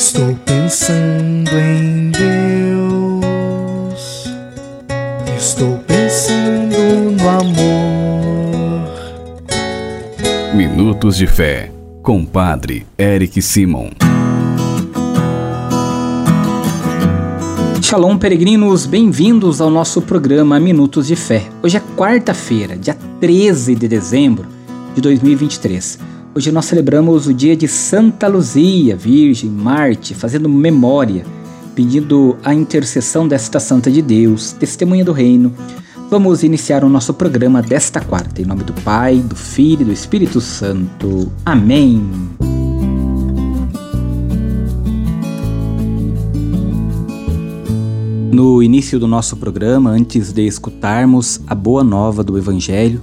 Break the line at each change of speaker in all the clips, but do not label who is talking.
Estou pensando em Deus. Estou pensando no amor.
Minutos de Fé, com Padre Eric Simon.
Shalom, peregrinos, bem-vindos ao nosso programa Minutos de Fé. Hoje é quarta-feira, dia 13 de dezembro de 2023. Hoje nós celebramos o dia de Santa Luzia, Virgem, Marte, fazendo memória, pedindo a intercessão desta Santa de Deus, testemunha do Reino. Vamos iniciar o nosso programa desta quarta, em nome do Pai, do Filho e do Espírito Santo. Amém. No início do nosso programa, antes de escutarmos a boa nova do Evangelho,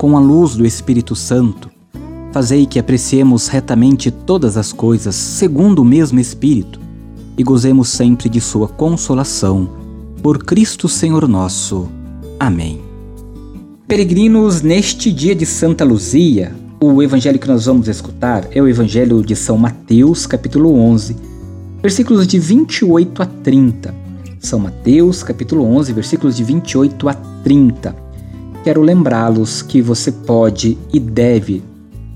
com a luz do Espírito Santo, fazei que apreciemos retamente todas as coisas segundo o mesmo Espírito e gozemos sempre de Sua consolação. Por Cristo Senhor nosso. Amém. Peregrinos, neste dia de Santa Luzia, o evangelho que nós vamos escutar é o evangelho de São Mateus, capítulo 11, versículos de 28 a 30. São Mateus, capítulo 11, versículos de 28 a 30 quero lembrá-los que você pode e deve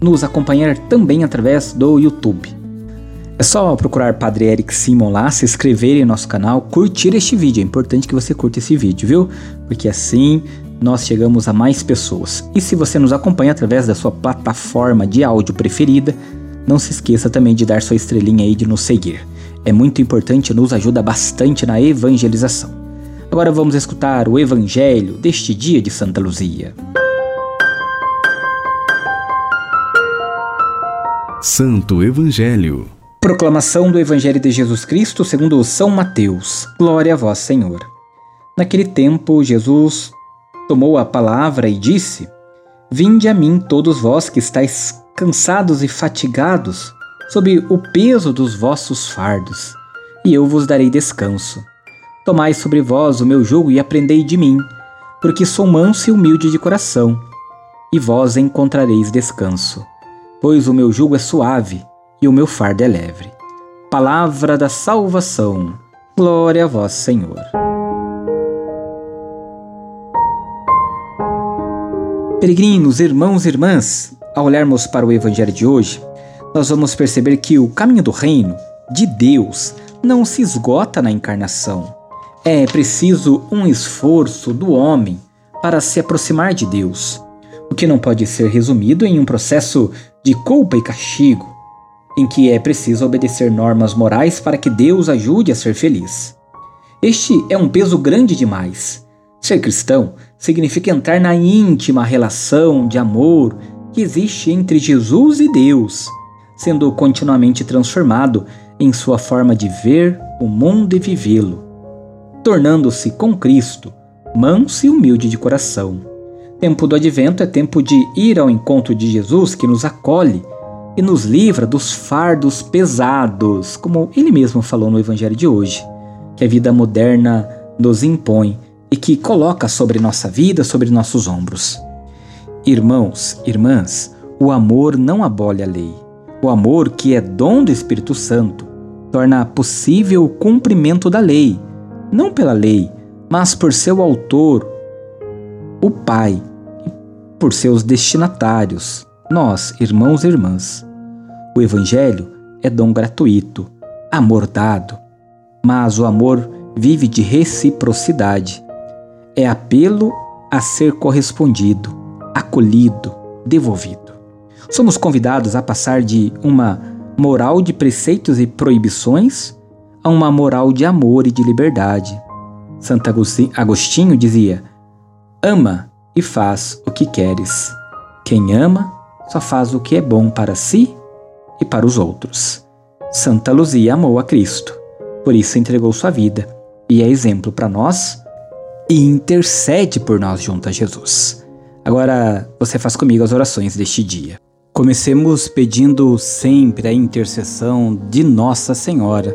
nos acompanhar também através do YouTube. É só procurar Padre Eric Simon lá, se inscrever em nosso canal, curtir este vídeo. É importante que você curta esse vídeo, viu? Porque assim nós chegamos a mais pessoas. E se você nos acompanha através da sua plataforma de áudio preferida, não se esqueça também de dar sua estrelinha aí de nos seguir. É muito importante e nos ajuda bastante na evangelização. Agora vamos escutar o Evangelho deste dia de Santa Luzia.
Santo Evangelho.
Proclamação do Evangelho de Jesus Cristo segundo São Mateus. Glória a vós, Senhor. Naquele tempo, Jesus tomou a palavra e disse: Vinde a mim todos vós que estáis cansados e fatigados, sob o peso dos vossos fardos, e eu vos darei descanso. Tomai sobre vós o meu jugo e aprendei de mim, porque sou manso e humilde de coração, e vós encontrareis descanso. Pois o meu jugo é suave e o meu fardo é leve. Palavra da salvação. Glória a vós, Senhor. Peregrinos, irmãos e irmãs, ao olharmos para o Evangelho de hoje, nós vamos perceber que o caminho do reino, de Deus, não se esgota na encarnação é preciso um esforço do homem para se aproximar de Deus, o que não pode ser resumido em um processo de culpa e castigo, em que é preciso obedecer normas morais para que Deus ajude a ser feliz. Este é um peso grande demais. Ser cristão significa entrar na íntima relação de amor que existe entre Jesus e Deus, sendo continuamente transformado em sua forma de ver o mundo e vivê-lo tornando-se com Cristo manso e humilde de coração. Tempo do advento é tempo de ir ao encontro de Jesus que nos acolhe e nos livra dos fardos pesados, como ele mesmo falou no evangelho de hoje, que a vida moderna nos impõe e que coloca sobre nossa vida, sobre nossos ombros. Irmãos, irmãs, o amor não abole a lei. O amor, que é dom do Espírito Santo, torna possível o cumprimento da lei não pela lei, mas por seu autor, o Pai, e por seus destinatários, nós, irmãos e irmãs. O Evangelho é dom gratuito, amor dado, mas o amor vive de reciprocidade. É apelo a ser correspondido, acolhido, devolvido. Somos convidados a passar de uma moral de preceitos e proibições a uma moral de amor e de liberdade. Santo Agostinho dizia: Ama e faz o que queres. Quem ama só faz o que é bom para si e para os outros. Santa Luzia amou a Cristo. por isso entregou sua vida e é exemplo para nós e intercede por nós junto a Jesus. Agora você faz comigo as orações deste dia. Comecemos pedindo sempre a intercessão de Nossa Senhora,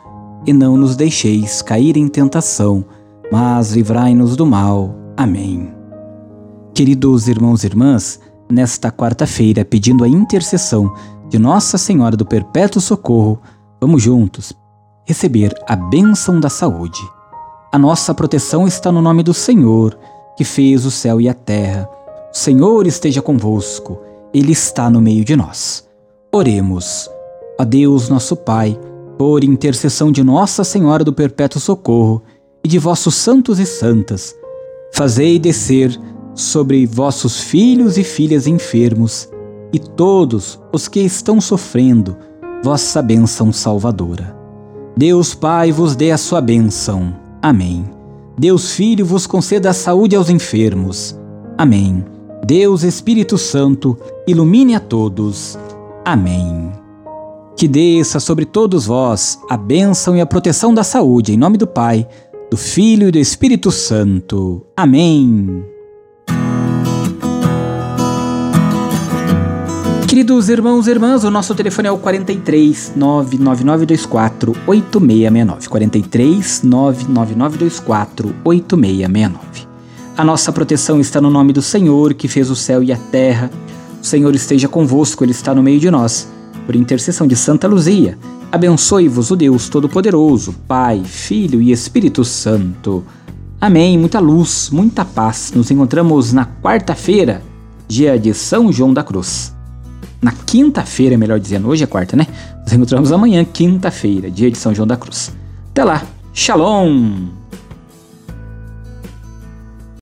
E não nos deixeis cair em tentação, mas livrai-nos do mal. Amém. Queridos irmãos e irmãs, nesta quarta-feira, pedindo a intercessão de Nossa Senhora do Perpétuo Socorro, vamos juntos receber a bênção da saúde. A nossa proteção está no nome do Senhor, que fez o céu e a terra. O Senhor esteja convosco, Ele está no meio de nós. Oremos. A Deus, nosso Pai, por intercessão de Nossa Senhora do Perpétuo Socorro e de vossos santos e santas, fazei descer sobre vossos filhos e filhas enfermos e todos os que estão sofrendo vossa bênção salvadora. Deus Pai vos dê a sua bênção. Amém. Deus Filho vos conceda a saúde aos enfermos. Amém. Deus Espírito Santo ilumine a todos. Amém. Que desça sobre todos vós a bênção e a proteção da saúde, em nome do Pai, do Filho e do Espírito Santo. Amém. Queridos irmãos e irmãs, o nosso telefone é o 43 99924 8669. 43 99924 8669. A nossa proteção está no nome do Senhor, que fez o céu e a terra. O Senhor esteja convosco, Ele está no meio de nós. Por intercessão de Santa Luzia, abençoe-vos o Deus Todo-Poderoso, Pai, Filho e Espírito Santo. Amém. Muita luz, muita paz. Nos encontramos na quarta-feira, dia de São João da Cruz na quinta-feira, melhor dizendo, hoje é quarta, né? Nos encontramos amanhã, quinta-feira, dia de São João da Cruz. Até lá, Shalom!